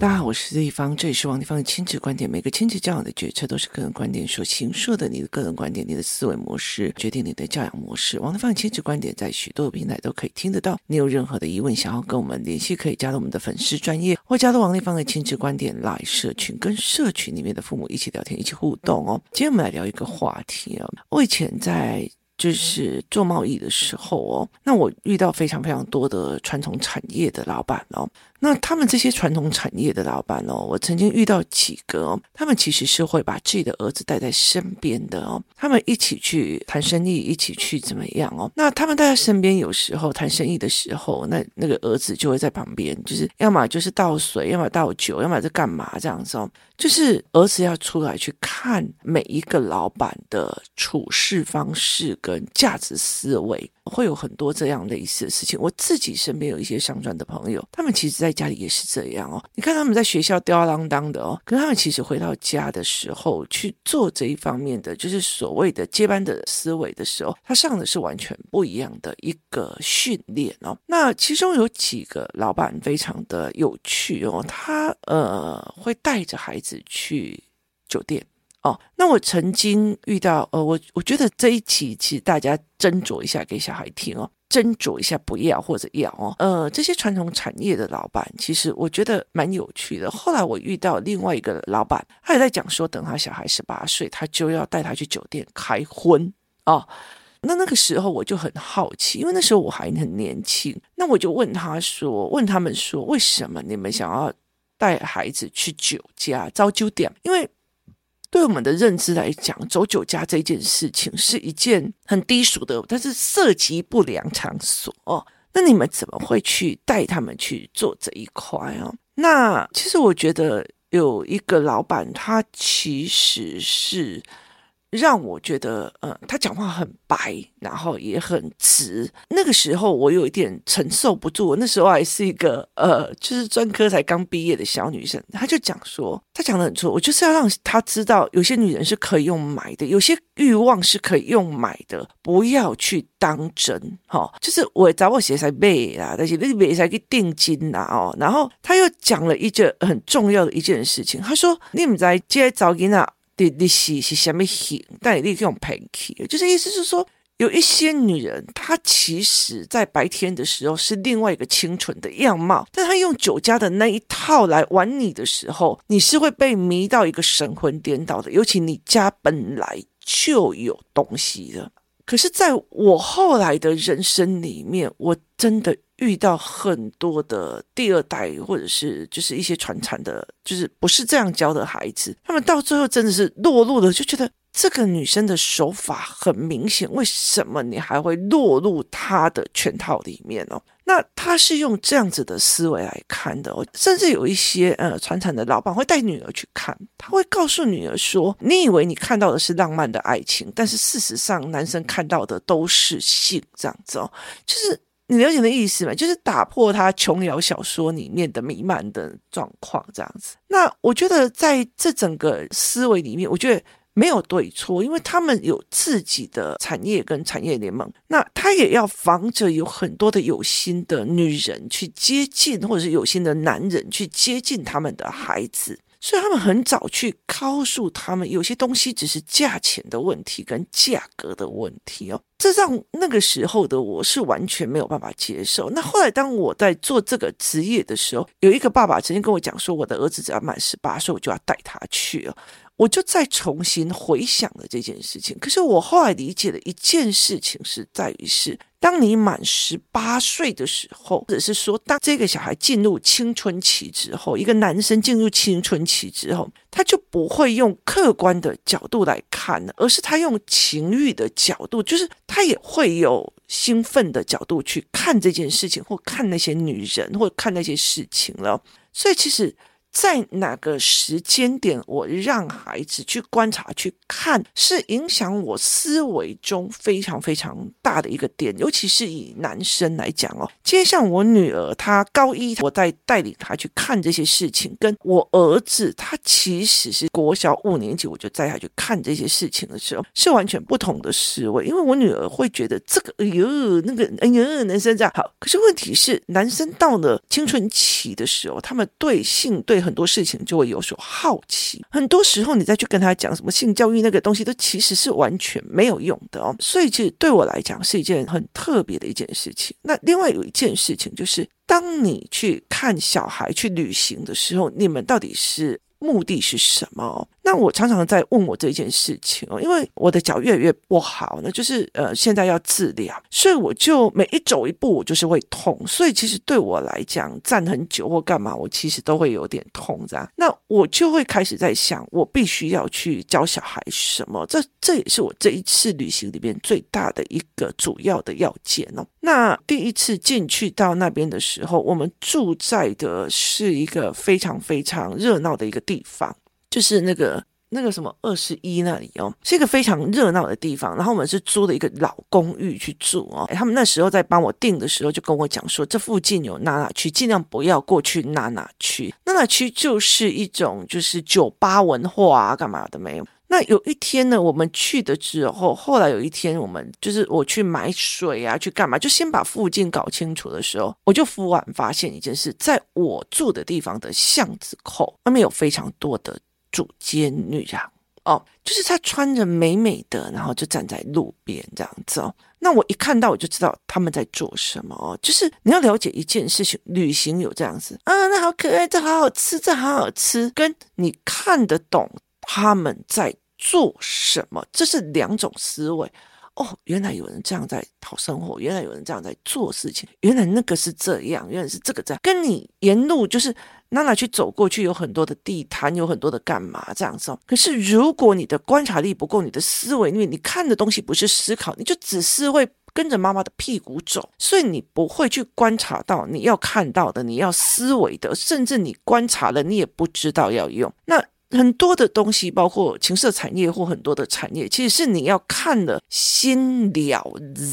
大家好，我是丽芳，这里是王丽芳的亲子观点。每个亲子教养的决策都是个人观点所形塑的，你的个人观点、你的思维模式决定你的教养模式。王丽芳的亲子观点在许多平台都可以听得到。你有任何的疑问，想要跟我们联系，可以加入我们的粉丝专业，或加入王丽芳的亲子观点来社群，跟社群里面的父母一起聊天，一起互动哦。今天我们来聊一个话题哦。我以前在就是做贸易的时候哦，那我遇到非常非常多的传统产业的老板哦。那他们这些传统产业的老板哦，我曾经遇到几个哦，他们其实是会把自己的儿子带在身边的哦，他们一起去谈生意，一起去怎么样哦？那他们带在身边，有时候谈生意的时候，那那个儿子就会在旁边，就是要么就是倒水，要么倒酒，要么是干嘛这样子哦？就是儿子要出来去看每一个老板的处事方式跟价值思维。会有很多这样类似的事情。我自己身边有一些商专的朋友，他们其实在在家里也是这样哦。你看他们在学校吊儿郎当的哦，可是他们其实回到家的时候去做这一方面的，就是所谓的接班的思维的时候，他上的是完全不一样的一个训练哦。那其中有几个老板非常的有趣哦，他呃会带着孩子去酒店。哦，那我曾经遇到，呃，我我觉得这一期其实大家斟酌一下给小孩听哦，斟酌一下不要或者要哦，呃，这些传统产业的老板其实我觉得蛮有趣的。后来我遇到另外一个老板，他也在讲说，等他小孩十八岁，他就要带他去酒店开荤哦。那那个时候我就很好奇，因为那时候我还很年轻，那我就问他说，问他们说，为什么你们想要带孩子去酒家招酒店？因为对我们的认知来讲，走酒家这件事情是一件很低俗的，但是涉及不良场所哦。那你们怎么会去带他们去做这一块哦？那其实我觉得有一个老板，他其实是。让我觉得，呃，他讲话很白，然后也很直。那个时候我有一点承受不住，那时候还是一个呃，就是专科才刚毕业的小女生。他就讲说，他讲得很错，我就是要让他知道，有些女人是可以用买的，有些欲望是可以用买的，不要去当真。哈、就是我找我写才背啦，但是那个背才去定金啦哦。然后他又讲了一件很重要的一件事情，他说：“你们在接找金啊？”你你是是什么型？但你用 Pinky，，就是意思是说，有一些女人，她其实在白天的时候是另外一个清纯的样貌，但她用酒家的那一套来玩你的时候，你是会被迷到一个神魂颠倒的。尤其你家本来就有东西的，可是在我后来的人生里面，我真的。遇到很多的第二代，或者是就是一些传产的，就是不是这样教的孩子，他们到最后真的是落入了，就觉得这个女生的手法很明显，为什么你还会落入她的圈套里面哦？那他是用这样子的思维来看的，甚至有一些呃传产的老板会带女儿去看，他会告诉女儿说：“你以为你看到的是浪漫的爱情，但是事实上男生看到的都是性，这样子哦，就是。”你了解的意思吗？就是打破他琼瑶小说里面的弥漫的状况，这样子。那我觉得在这整个思维里面，我觉得没有对错，因为他们有自己的产业跟产业联盟。那他也要防着有很多的有心的女人去接近，或者是有心的男人去接近他们的孩子。所以他们很早去告诉他们，有些东西只是价钱的问题跟价格的问题哦。这让那个时候的我是完全没有办法接受。那后来当我在做这个职业的时候，有一个爸爸曾经跟我讲说，我的儿子只要满十八岁，我就要带他去哦。我就再重新回想了这件事情。可是我后来理解的一件事情是在于是。当你满十八岁的时候，或者是说，当这个小孩进入青春期之后，一个男生进入青春期之后，他就不会用客观的角度来看了，而是他用情欲的角度，就是他也会有兴奋的角度去看这件事情，或看那些女人，或看那些事情了。所以，其实。在哪个时间点，我让孩子去观察、去看，是影响我思维中非常非常大的一个点。尤其是以男生来讲哦，今天像我女儿，她高一，我在带领她去看这些事情，跟我儿子，他其实是国小五年级，我就带他去看这些事情的时候，是完全不同的思维。因为我女儿会觉得这个，哎呦，那个，哎呦，男生这样好。可是问题是，男生到了青春期的时候，他们对性对。很多事情就会有所好奇。很多时候，你再去跟他讲什么性教育那个东西，都其实是完全没有用的哦。所以，其实对我来讲是一件很特别的一件事情。那另外有一件事情就是，当你去看小孩去旅行的时候，你们到底是？目的是什么？那我常常在问我这件事情哦，因为我的脚越来越不好，那就是呃现在要治疗，所以我就每一走一步我就是会痛，所以其实对我来讲站很久或干嘛，我其实都会有点痛这样。那我就会开始在想，我必须要去教小孩什么？这这也是我这一次旅行里面最大的一个主要的要件哦。那第一次进去到那边的时候，我们住在的是一个非常非常热闹的一个地方，就是那个那个什么二十一那里哦，是一个非常热闹的地方。然后我们是租的一个老公寓去住哦。他们那时候在帮我订的时候就跟我讲说，这附近有娜娜区，尽量不要过去娜娜区。娜娜区就是一种就是酒吧文化啊，干嘛的没有。那有一天呢，我们去的之后，后来有一天我们就是我去买水啊，去干嘛，就先把附近搞清楚的时候，我就忽然发现一件事，在我住的地方的巷子口外面有非常多的主街女啊哦，就是她穿着美美的，然后就站在路边这样子哦。那我一看到我就知道他们在做什么哦，就是你要了解一件事情，旅行有这样子啊，那好可爱，这好好吃，这好好吃，跟你看得懂。他们在做什么？这是两种思维哦。原来有人这样在讨生活，原来有人这样在做事情，原来那个是这样，原来是这个这样。跟你沿路就是娜娜去走过去，有很多的地摊，有很多的干嘛这样子。可是如果你的观察力不够，你的思维，因为你看的东西不是思考，你就只是会跟着妈妈的屁股走，所以你不会去观察到你要看到的，你要思维的，甚至你观察了，你也不知道要用那。很多的东西，包括情色产业或很多的产业，其实是你要看了心了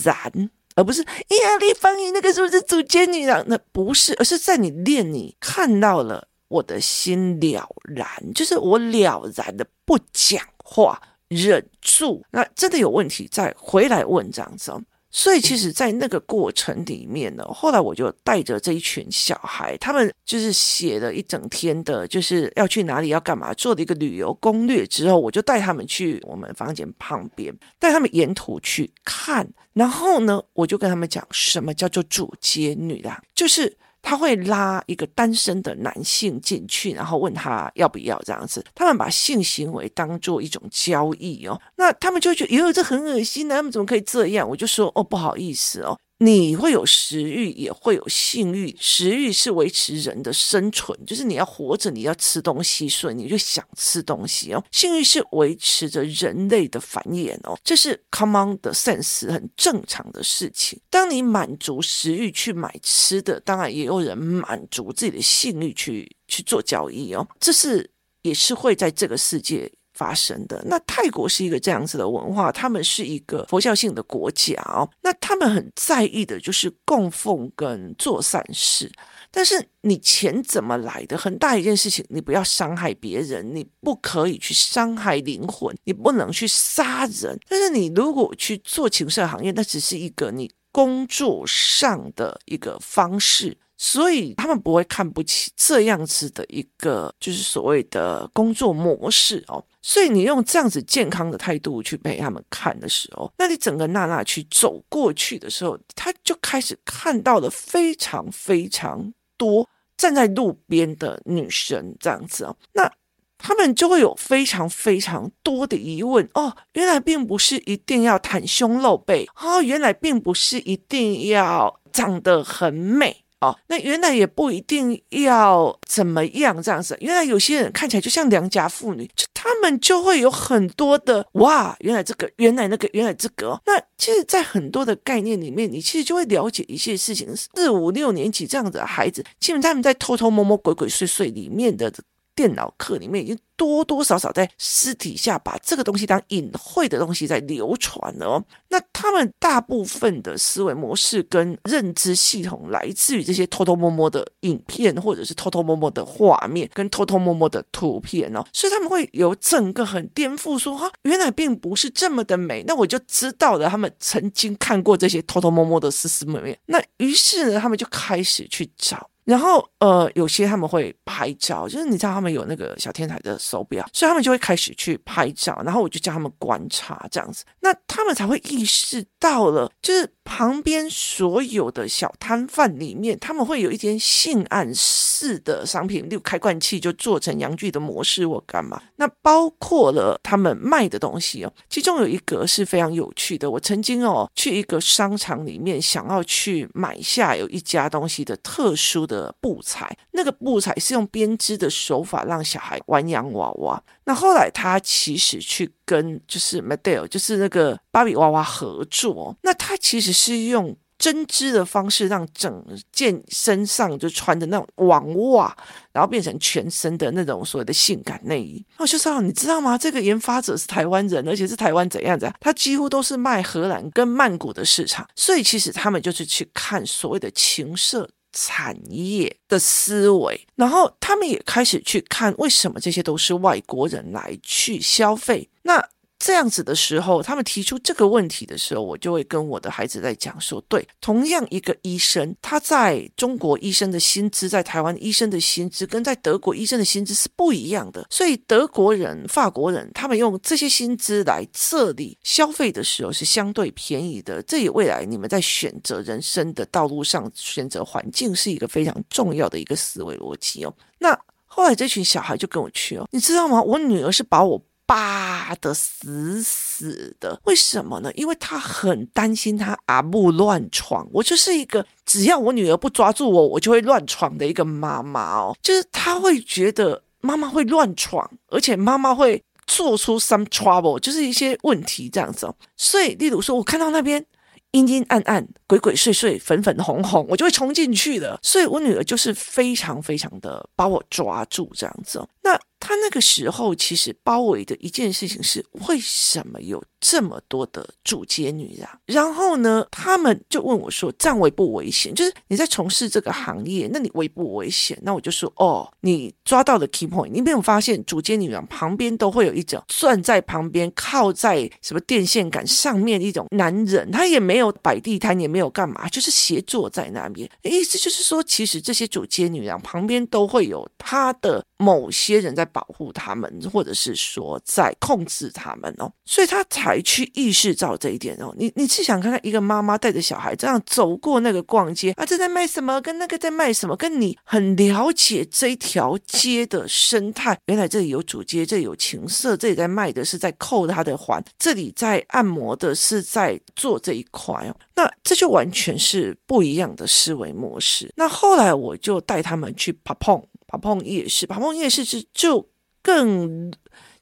然，而不是哎呀，丽芳，你那个是不是主街女郎？那不是，而是在你练，你看到了我的心了然，就是我了然的不讲话，忍住，那真的有问题再回来问这样子哦。所以，其实，在那个过程里面呢，后来我就带着这一群小孩，他们就是写了一整天的，就是要去哪里、要干嘛，做的一个旅游攻略。之后，我就带他们去我们房间旁边，带他们沿途去看。然后呢，我就跟他们讲，什么叫做主街女郎，就是。他会拉一个单身的男性进去，然后问他要不要这样子。他们把性行为当做一种交易哦，那他们就觉得，哟，这很恶心啊，他们怎么可以这样？我就说，哦，不好意思哦。你会有食欲，也会有性欲。食欲是维持人的生存，就是你要活着，你要吃东西，所以你就想吃东西哦。性欲是维持着人类的繁衍哦，这是 common 的 sense，很正常的事情。当你满足食欲去买吃的，当然也有人满足自己的性欲去去做交易哦，这是也是会在这个世界发生的。那泰国是一个这样子的文化，他们是一个佛教性的国家哦。那他们很在意的就是供奉跟做善事。但是你钱怎么来的？很大一件事情，你不要伤害别人，你不可以去伤害灵魂，你不能去杀人。但是你如果去做情色行业，那只是一个你工作上的一个方式。所以他们不会看不起这样子的一个，就是所谓的工作模式哦。所以你用这样子健康的态度去陪他们看的时候，那你整个娜娜去走过去的时候，他就开始看到了非常非常多站在路边的女生这样子哦。那他们就会有非常非常多的疑问哦，原来并不是一定要袒胸露背哦，原来并不是一定要长得很美。哦，那原来也不一定要怎么样这样子。原来有些人看起来就像良家妇女，就他们就会有很多的哇，原来这个，原来那个，原来这个。那其实，在很多的概念里面，你其实就会了解一些事情。四五六年级这样子的孩子，基本上他们在偷偷摸摸、鬼鬼祟祟里面的。电脑课里面已经多多少少在私底下把这个东西当隐晦的东西在流传了哦。那他们大部分的思维模式跟认知系统来自于这些偷偷摸摸的影片，或者是偷偷摸摸的画面跟偷偷摸摸的图片哦。所以他们会有整个很颠覆说，说哈，原来并不是这么的美。那我就知道了，他们曾经看过这些偷偷摸摸的丝丝美美。那于是呢，他们就开始去找。然后呃，有些他们会拍照，就是你知道他们有那个小天才的手表，所以他们就会开始去拍照。然后我就叫他们观察这样子，那他们才会意识到了，就是旁边所有的小摊贩里面，他们会有一点性暗示的商品，例如开罐器就做成阳具的模式，我干嘛？那包括了他们卖的东西哦，其中有一个是非常有趣的。我曾经哦去一个商场里面，想要去买下有一家东西的特殊的的布材，那个布材是用编织的手法让小孩玩洋娃娃。那后来他其实去跟就是 Madel，就是那个芭比娃娃合作，那他其实是用。针织的方式让整件身上就穿的那种网袜，然后变成全身的那种所谓的性感内衣。我就说，你知道吗？这个研发者是台湾人，而且是台湾怎样子？他几乎都是卖荷兰跟曼谷的市场，所以其实他们就是去看所谓的情色产业的思维，然后他们也开始去看为什么这些都是外国人来去消费。那这样子的时候，他们提出这个问题的时候，我就会跟我的孩子在讲说：对，同样一个医生，他在中国医生的薪资，在台湾医生的薪资，跟在德国医生的薪资是不一样的。所以德国人、法国人，他们用这些薪资来这里消费的时候是相对便宜的。这也未来你们在选择人生的道路上，选择环境是一个非常重要的一个思维逻辑哦。那后来这群小孩就跟我去哦，你知道吗？我女儿是把我。扒得死死的，为什么呢？因为他很担心他阿木乱闯。我就是一个只要我女儿不抓住我，我就会乱闯的一个妈妈哦。就是他会觉得妈妈会乱闯，而且妈妈会做出 some trouble，就是一些问题这样子哦。所以，例如说，我看到那边阴阴暗暗、鬼鬼祟祟、粉粉红红，我就会冲进去的。所以我女儿就是非常非常的把我抓住这样子哦。那。他那个时候其实包围的一件事情是，为什么有这么多的主街女郎？然后呢，他们就问我说：“这样危不危险？就是你在从事这个行业，那你危不危险？”那我就说：“哦，你抓到了 key point。你没有发现主街女郎旁边都会有一种站在旁边靠在什么电线杆上面一种男人，他也没有摆地摊，也没有干嘛，就是斜坐在那边。意思就是说，其实这些主街女郎旁边都会有他的某些人在。”保护他们，或者是说在控制他们哦，所以他才去意识到这一点哦。你你是想看看，一个妈妈带着小孩这样走过那个逛街啊，这在卖什么？跟那个在卖什么？跟你很了解这一条街的生态。原来这里有主街，这里有情色，这里在卖的是在扣他的环，这里在按摩的是在做这一块哦。那这就完全是不一样的思维模式。那后来我就带他们去帕碰。帕碰夜市，帕碰夜市是就更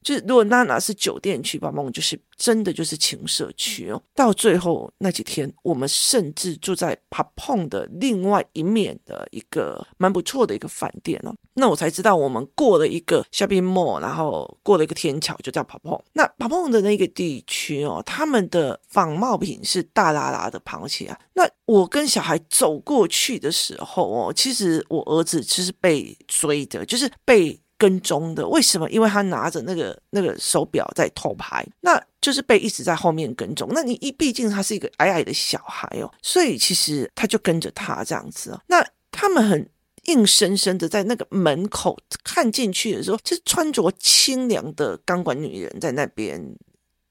就是，如果娜娜是酒店区，帕碰就是真的就是情色区哦。到最后那几天，我们甚至住在帕碰的另外一面的一个蛮不错的一个饭店哦。那我才知道，我们过了一个 shopping mall，然后过了一个天桥，就叫帕碰。那帕碰的那个地区哦，他们的仿冒品是大拉拉的螃蟹啊。那我跟小孩走过去的时候哦，其实我儿子其实被追的，就是被跟踪的。为什么？因为他拿着那个那个手表在偷拍，那就是被一直在后面跟踪。那你一毕竟他是一个矮矮的小孩哦，所以其实他就跟着他这样子。那他们很硬生生的在那个门口看进去的时候，就是穿着清凉的钢管女人在那边。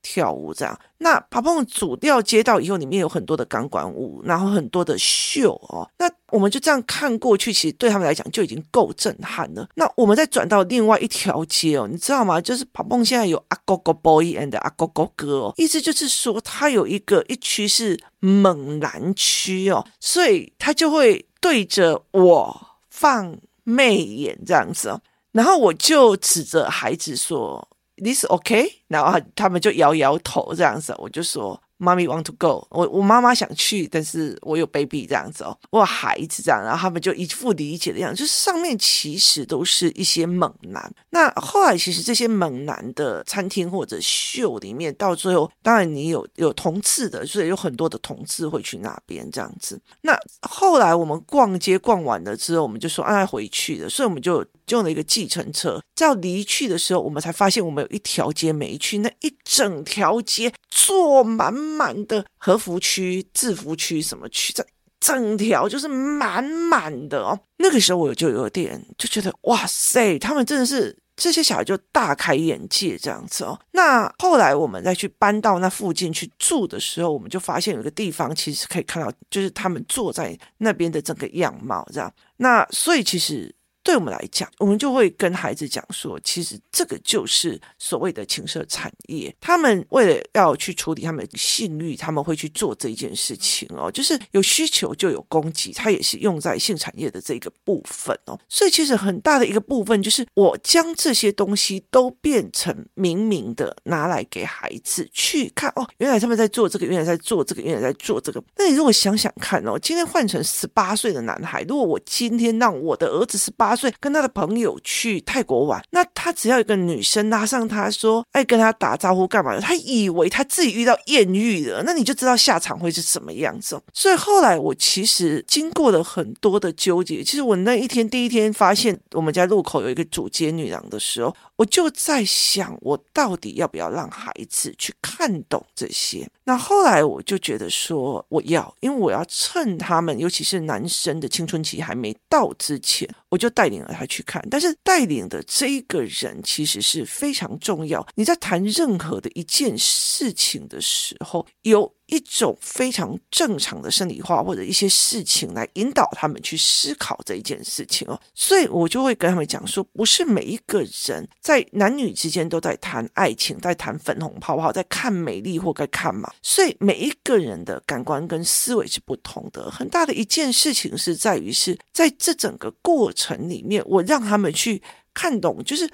跳舞这样，那帕碰主调街道以后，里面有很多的钢管舞，然后很多的秀哦。那我们就这样看过去，其实对他们来讲就已经够震撼了。那我们再转到另外一条街哦，你知道吗？就是帕碰现在有阿哥哥 boy and 阿哥哥 girl，意思就是说，它有一个一区是猛男区哦，所以他就会对着我放媚眼这样子哦，然后我就指着孩子说。This OK，然后他们就摇摇头这样子，我就说。妈咪 want to go，我我妈妈想去，但是我有 baby 这样子哦，我有孩子这样，然后他们就一副理解的样子，就是上面其实都是一些猛男。那后来其实这些猛男的餐厅或者秀里面，到最后当然你有有同志的，所以有很多的同志会去那边这样子。那后来我们逛街逛完了之后，我们就说啊回去了，所以我们就用了一个计程车。要离去的时候，我们才发现我们有一条街没去，那一整条街坐满满的和服区、制服区什么区，这整条就是满满的哦。那个时候我就有点就觉得哇塞，他们真的是。这些小孩就大开眼界这样子哦。那后来我们再去搬到那附近去住的时候，我们就发现有个地方其实可以看到，就是他们坐在那边的整个样貌这样。那所以其实。对我们来讲，我们就会跟孩子讲说，其实这个就是所谓的情色产业。他们为了要去处理他们的性欲，他们会去做这一件事情哦。就是有需求就有供给，它也是用在性产业的这个部分哦。所以其实很大的一个部分就是，我将这些东西都变成明明的拿来给孩子去看哦。原来他们在做这个，原来在做这个，原来在做这个。那你如果想想看哦，今天换成十八岁的男孩，如果我今天让我的儿子十八，岁跟他的朋友去泰国玩，那他只要一个女生拉上他说，哎，跟他打招呼干嘛的？他以为他自己遇到艳遇了，那你就知道下场会是什么样子。所以后来我其实经过了很多的纠结。其实我那一天第一天发现我们家路口有一个主街女郎的时候，我就在想，我到底要不要让孩子去看懂这些？那后来我就觉得说，我要，因为我要趁他们，尤其是男生的青春期还没到之前，我就带领了他去看。但是带领的这一个人其实是非常重要。你在谈任何的一件事情的时候，有。一种非常正常的生理化或者一些事情来引导他们去思考这一件事情哦，所以我就会跟他们讲说，不是每一个人在男女之间都在谈爱情，在谈粉红泡泡，在看美丽或该看嘛，所以每一个人的感官跟思维是不同的。很大的一件事情是在于是在这整个过程里面，我让他们去看懂，就是。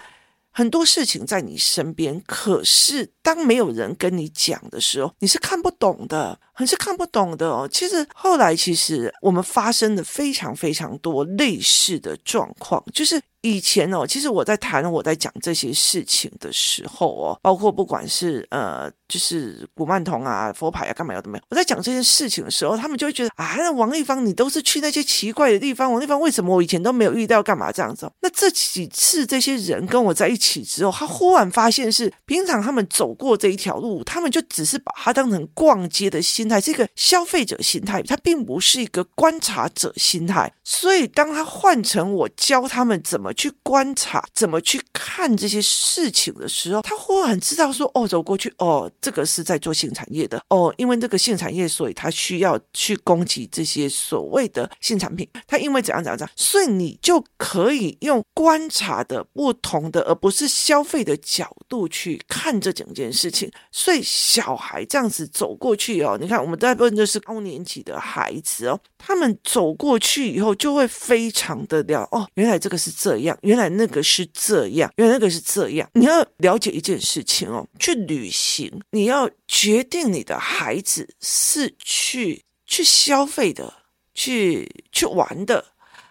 很多事情在你身边，可是当没有人跟你讲的时候，你是看不懂的，很是看不懂的哦。其实后来，其实我们发生了非常非常多类似的状况，就是。以前哦，其实我在谈我在讲这些事情的时候哦，包括不管是呃，就是古曼童啊、佛牌啊、干嘛要怎么样，我在讲这件事情的时候，他们就会觉得啊，那王丽芳你都是去那些奇怪的地方，王丽芳为什么我以前都没有遇到，干嘛这样子？那这几次这些人跟我在一起之后，他忽然发现是平常他们走过这一条路，他们就只是把它当成逛街的心态，是一个消费者心态，他并不是一个观察者心态。所以当他换成我教他们怎么。去观察，怎么去看这些事情的时候，他忽然知道说：“哦，走过去，哦，这个是在做性产业的，哦，因为这个性产业，所以他需要去攻击这些所谓的性产品。他因为怎样怎样怎样，所以你就可以用观察的不同的，而不是消费的角度去看这整件事情。所以小孩这样子走过去哦，你看我们大部分都是高年级的孩子哦，他们走过去以后就会非常的了哦，原来这个是这样。”原来那个是这样，原来那个是这样。你要了解一件事情哦，去旅行，你要决定你的孩子是去去消费的，去去玩的，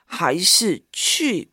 还是去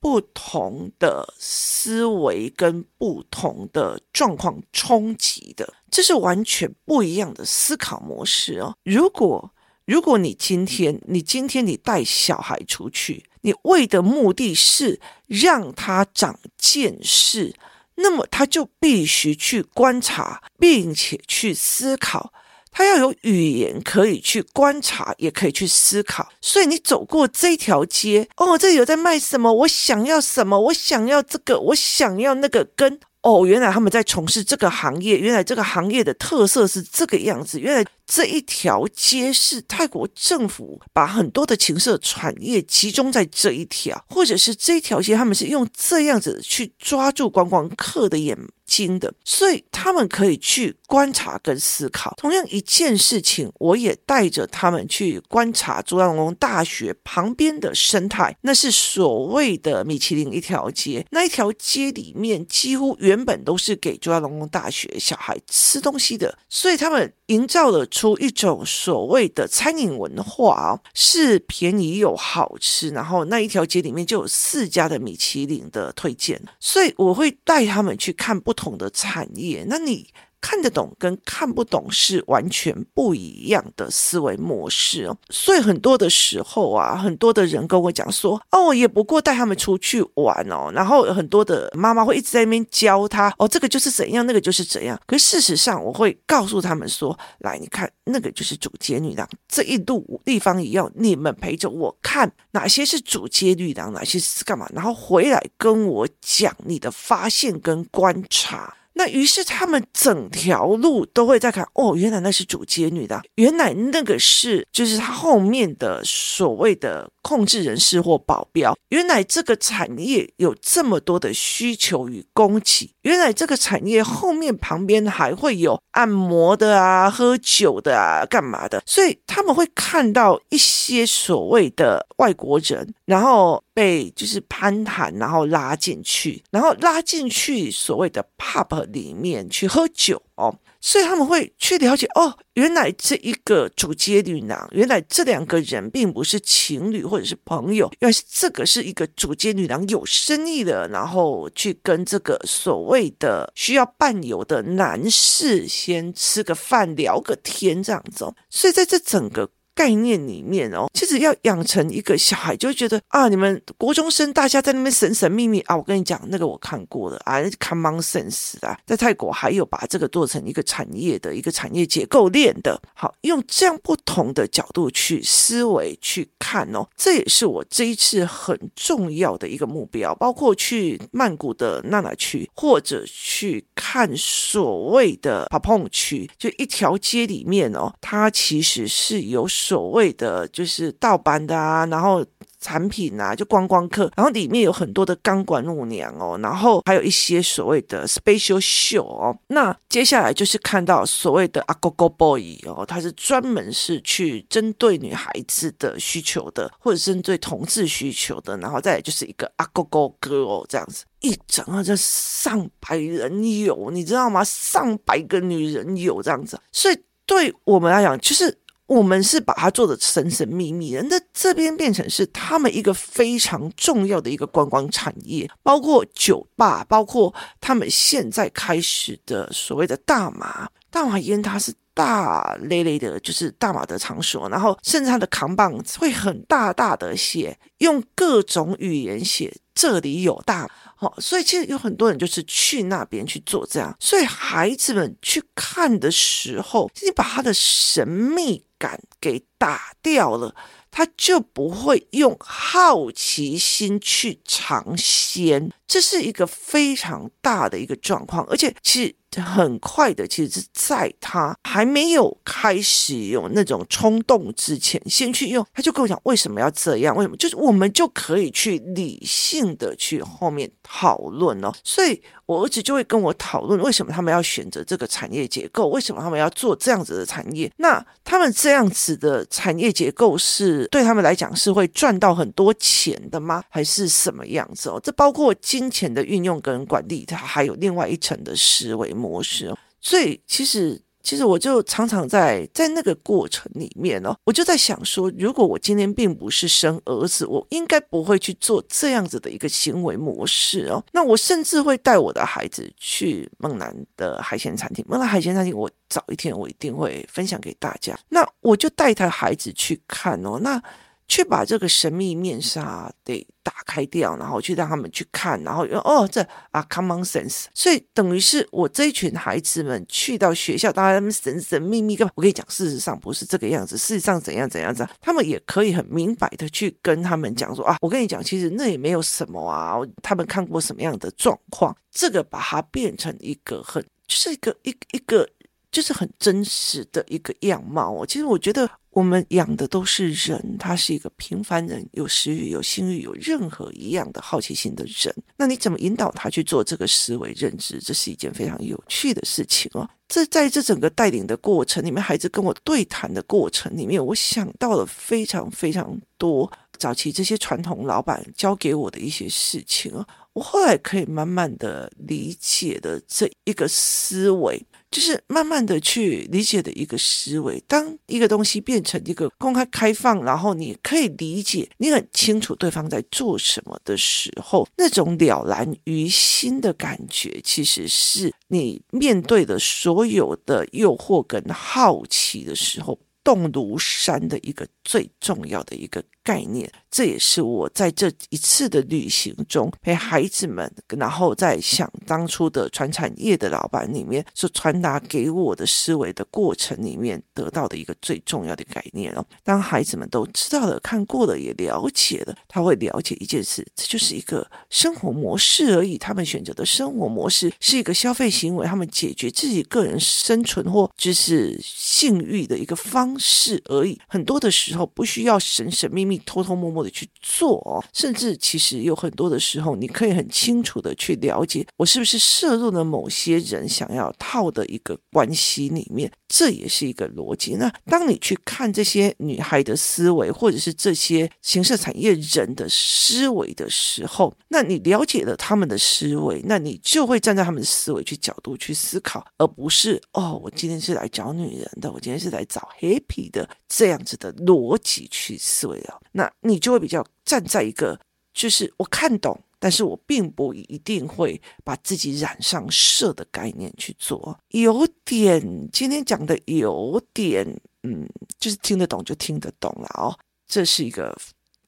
不同的思维跟不同的状况冲击的，这是完全不一样的思考模式哦。如果如果你今天你今天你带小孩出去，你为的目的是让他长见识，那么他就必须去观察，并且去思考。他要有语言可以去观察，也可以去思考。所以你走过这条街，哦，这里有在卖什么？我想要什么？我想要这个，我想要那个跟。哦，原来他们在从事这个行业，原来这个行业的特色是这个样子，原来这一条街是泰国政府把很多的情色产业集中在这一条，或者是这一条街他们是用这样子去抓住观光客的眼。睛的，所以他们可以去观察跟思考。同样一件事情，我也带着他们去观察朱拉隆功大学旁边的生态。那是所谓的米其林一条街，那一条街里面几乎原本都是给朱拉隆功大学小孩吃东西的，所以他们营造了出一种所谓的餐饮文化啊，是便宜又好吃。然后那一条街里面就有四家的米其林的推荐，所以我会带他们去看。不同的产业，那你看得懂跟看不懂是完全不一样的思维模式哦。所以很多的时候啊，很多的人跟我讲说，哦，也不过带他们出去玩哦。然后很多的妈妈会一直在那边教他，哦，这个就是怎样，那个就是怎样。可是事实上，我会告诉他们说，来，你看，那个就是主节女郎，这一路地方一样，你们陪着我看哪些是主节女郎，哪些是干嘛，然后回来跟我讲你的发现跟观察。那于是他们整条路都会在看哦，原来那是主街女的，原来那个是就是他后面的所谓的控制人士或保镖，原来这个产业有这么多的需求与供给，原来这个产业后面旁边还会有按摩的啊、喝酒的啊、干嘛的，所以他们会看到一些所谓的外国人，然后被就是攀谈，然后拉进去，然后拉进去所谓的 pub。里面去喝酒哦，所以他们会去了解哦，原来这一个主接女郎，原来这两个人并不是情侣或者是朋友，原来是这个是一个主接女郎有生意的，然后去跟这个所谓的需要伴游的男士先吃个饭聊个天这样子哦，所以在这整个。概念里面哦，其实要养成一个小孩，就会觉得啊，你们国中生大家在那边神神秘秘啊，我跟你讲，那个我看过了啊，common sense 啊，在泰国还有把这个做成一个产业的一个产业结构链的，好，用这样不同的角度去思维去看哦，这也是我这一次很重要的一个目标，包括去曼谷的娜娜区，或者去看所谓的帕蓬区，就一条街里面哦，它其实是有。所谓的就是盗版的啊，然后产品啊，就观光客，然后里面有很多的钢管舞娘哦，然后还有一些所谓的 special show 哦。那接下来就是看到所谓的 Agogo Boy 哦，他是专门是去针对女孩子的需求的，或者针对同志需求的，然后再来就是一个 Agogo Girl 这样子，一整个这上百人有，你知道吗？上百个女人有这样子，所以对我们来讲，就是。我们是把它做的神神秘秘的，那这边变成是他们一个非常重要的一个观光产业，包括酒吧，包括他们现在开始的所谓的大麻、大麻烟，它是大累累的，就是大麻的场所，然后甚至他的扛棒会很大大的写，用各种语言写这里有大。好，所以其实有很多人就是去那边去做这样，所以孩子们去看的时候，你把他的神秘感给打掉了，他就不会用好奇心去尝鲜，这是一个非常大的一个状况，而且其实。很快的，其实是在他还没有开始有那种冲动之前，先去用，他就跟我讲为什么要这样，为什么就是我们就可以去理性的去后面讨论哦。所以我儿子就会跟我讨论为什么他们要选择这个产业结构，为什么他们要做这样子的产业？那他们这样子的产业结构是对他们来讲是会赚到很多钱的吗？还是什么样子哦？这包括金钱的运用跟管理，它还有另外一层的思维模式，所以其实其实我就常常在在那个过程里面哦，我就在想说，如果我今天并不是生儿子，我应该不会去做这样子的一个行为模式哦。那我甚至会带我的孩子去孟兰的海鲜餐厅，孟兰海鲜餐厅，我早一天我一定会分享给大家。那我就带他孩子去看哦，那。去把这个神秘面纱得打开掉，然后去让他们去看，然后哦，这啊，common sense。所以等于是我这一群孩子们去到学校，大家他们神神秘秘干嘛？我跟你讲，事实上不是这个样子，事实上怎样怎样怎样，他们也可以很明白的去跟他们讲说啊，我跟你讲，其实那也没有什么啊，他们看过什么样的状况，这个把它变成一个很，就是一个一一个。就是很真实的一个样貌哦。其实我觉得我们养的都是人，他是一个平凡人，有食欲、有性欲、有任何一样的好奇心的人。那你怎么引导他去做这个思维认知？这是一件非常有趣的事情哦。这在这整个带领的过程里面，孩子跟我对谈的过程里面，我想到了非常非常多早期这些传统老板教给我的一些事情哦，我后来可以慢慢的理解的这一个思维。就是慢慢的去理解的一个思维。当一个东西变成一个公开开放，然后你可以理解，你很清楚对方在做什么的时候，那种了然于心的感觉，其实是你面对的所有的诱惑跟好奇的时候，动如山的一个最重要的一个概念。这也是我在这一次的旅行中陪孩子们，然后在想当初的传产业的老板里面所传达给我的思维的过程里面得到的一个最重要的概念哦。当孩子们都知道了、看过了、也了解了，他会了解一件事，这就是一个生活模式而已。他们选择的生活模式是一个消费行为，他们解决自己个人生存或就是性欲的一个方式而已。很多的时候不需要神神秘秘、偷偷摸摸。去做哦，甚至其实有很多的时候，你可以很清楚的去了解，我是不是摄入了某些人想要套的一个关系里面，这也是一个逻辑。那当你去看这些女孩的思维，或者是这些形色产业人的思维的时候，那你了解了他们的思维，那你就会站在他们的思维去角度去思考，而不是哦，我今天是来找女人的，我今天是来找 happy 的这样子的逻辑去思维了。那你就会比较站在一个，就是我看懂，但是我并不一定会把自己染上色的概念去做，有点今天讲的有点，嗯，就是听得懂就听得懂了哦，这是一个，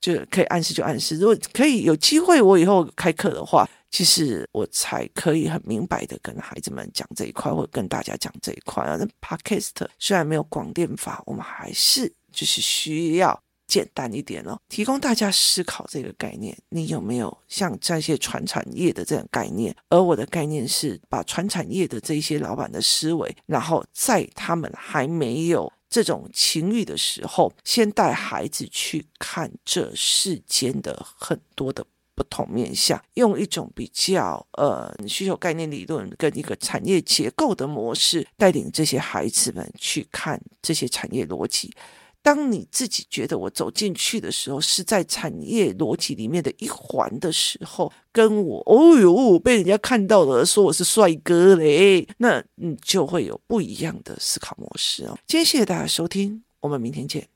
就可以暗示就暗示，如果可以有机会我以后开课的话，其实我才可以很明白的跟孩子们讲这一块，或跟大家讲这一块啊。那 Podcast 虽然没有广电法，我们还是就是需要。简单一点哦，提供大家思考这个概念。你有没有像这些传产业的这种概念？而我的概念是把传产业的这些老板的思维，然后在他们还没有这种情欲的时候，先带孩子去看这世间的很多的不同面向，用一种比较呃需求概念理论跟一个产业结构的模式，带领这些孩子们去看这些产业逻辑。当你自己觉得我走进去的时候，是在产业逻辑里面的一环的时候，跟我哦哟被人家看到了，说我是帅哥嘞，那你就会有不一样的思考模式哦。今天谢谢大家收听，我们明天见。